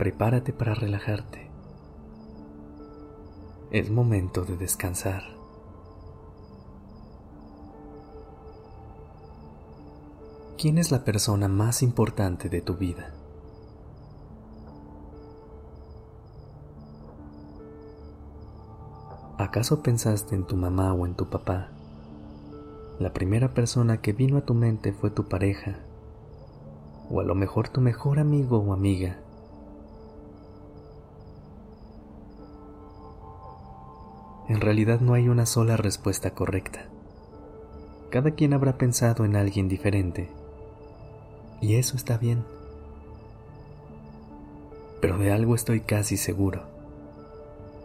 Prepárate para relajarte. Es momento de descansar. ¿Quién es la persona más importante de tu vida? ¿Acaso pensaste en tu mamá o en tu papá? La primera persona que vino a tu mente fue tu pareja, o a lo mejor tu mejor amigo o amiga. En realidad no hay una sola respuesta correcta. Cada quien habrá pensado en alguien diferente, y eso está bien. Pero de algo estoy casi seguro.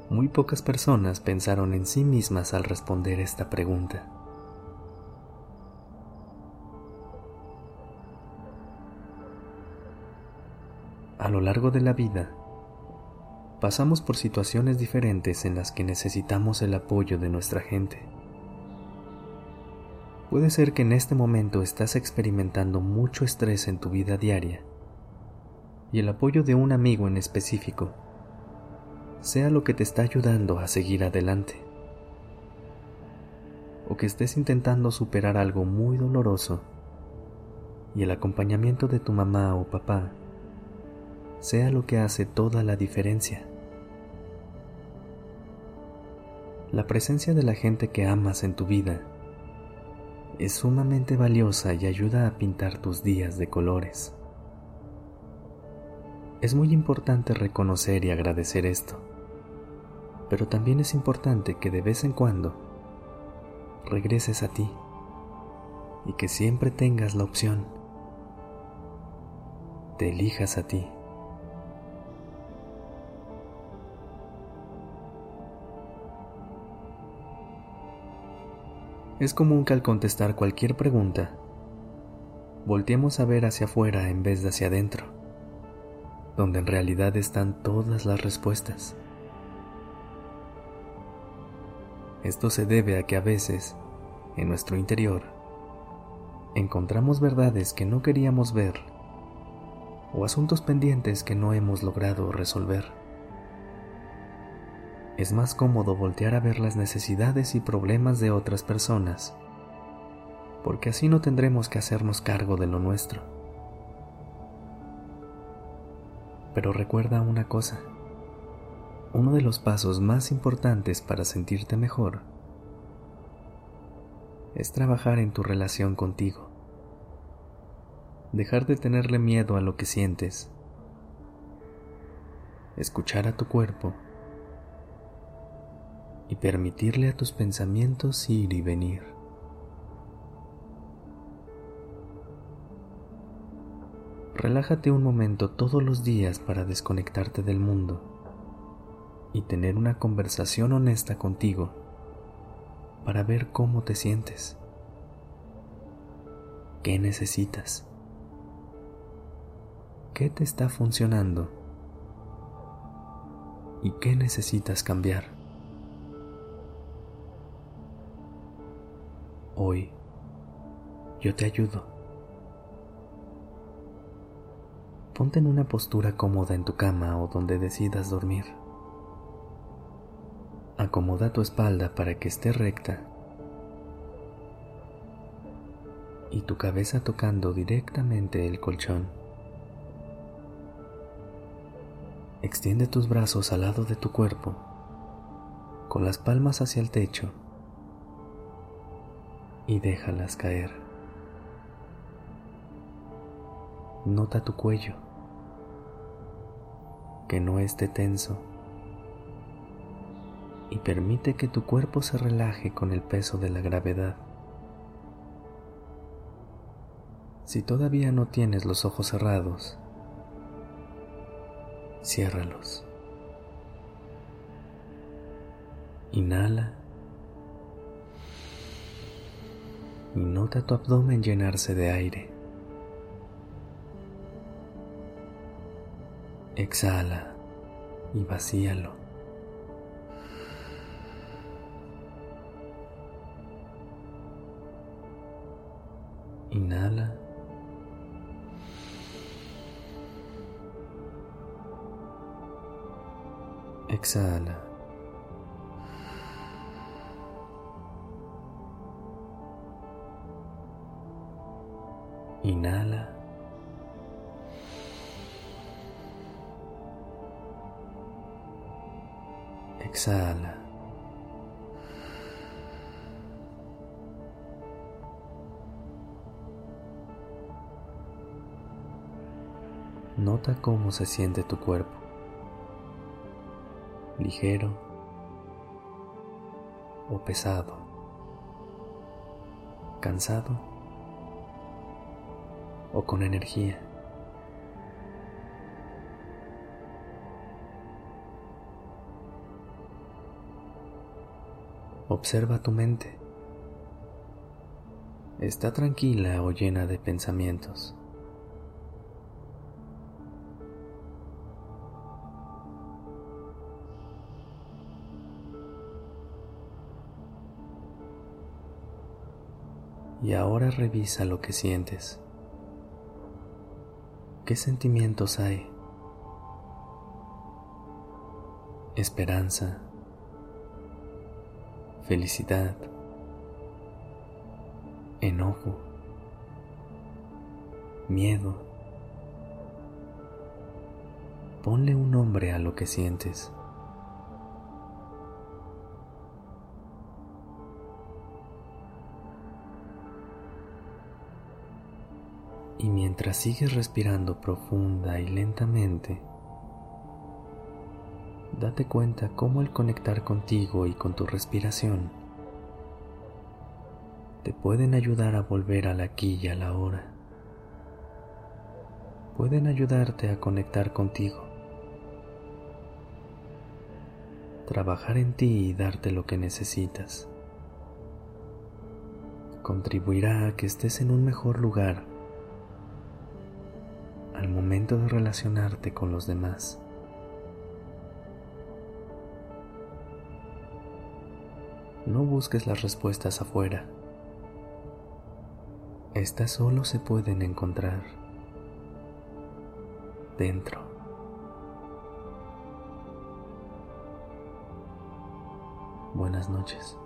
Muy pocas personas pensaron en sí mismas al responder esta pregunta. A lo largo de la vida, pasamos por situaciones diferentes en las que necesitamos el apoyo de nuestra gente. Puede ser que en este momento estás experimentando mucho estrés en tu vida diaria y el apoyo de un amigo en específico sea lo que te está ayudando a seguir adelante. O que estés intentando superar algo muy doloroso y el acompañamiento de tu mamá o papá sea lo que hace toda la diferencia. La presencia de la gente que amas en tu vida es sumamente valiosa y ayuda a pintar tus días de colores. Es muy importante reconocer y agradecer esto, pero también es importante que de vez en cuando regreses a ti y que siempre tengas la opción, te elijas a ti. Es común que al contestar cualquier pregunta, volteemos a ver hacia afuera en vez de hacia adentro, donde en realidad están todas las respuestas. Esto se debe a que a veces, en nuestro interior, encontramos verdades que no queríamos ver o asuntos pendientes que no hemos logrado resolver es más cómodo voltear a ver las necesidades y problemas de otras personas, porque así no tendremos que hacernos cargo de lo nuestro. Pero recuerda una cosa, uno de los pasos más importantes para sentirte mejor es trabajar en tu relación contigo, dejar de tenerle miedo a lo que sientes, escuchar a tu cuerpo, y permitirle a tus pensamientos ir y venir. Relájate un momento todos los días para desconectarte del mundo y tener una conversación honesta contigo para ver cómo te sientes, qué necesitas, qué te está funcionando y qué necesitas cambiar. Hoy yo te ayudo. Ponte en una postura cómoda en tu cama o donde decidas dormir. Acomoda tu espalda para que esté recta y tu cabeza tocando directamente el colchón. Extiende tus brazos al lado de tu cuerpo, con las palmas hacia el techo y déjalas caer. Nota tu cuello, que no esté tenso, y permite que tu cuerpo se relaje con el peso de la gravedad. Si todavía no tienes los ojos cerrados, Ciérralos. Inhala. Y nota tu abdomen llenarse de aire. Exhala y vacíalo. Inhala. Exhala. Inhala. Exhala. Nota cómo se siente tu cuerpo ligero o pesado, cansado o con energía. Observa tu mente. ¿Está tranquila o llena de pensamientos? Y ahora revisa lo que sientes. ¿Qué sentimientos hay? Esperanza, felicidad, enojo, miedo. Ponle un nombre a lo que sientes. Y mientras sigues respirando profunda y lentamente, date cuenta cómo el conectar contigo y con tu respiración te pueden ayudar a volver al aquí y a la hora. Pueden ayudarte a conectar contigo, trabajar en ti y darte lo que necesitas. Contribuirá a que estés en un mejor lugar momento de relacionarte con los demás. No busques las respuestas afuera. Estas solo se pueden encontrar dentro. Buenas noches.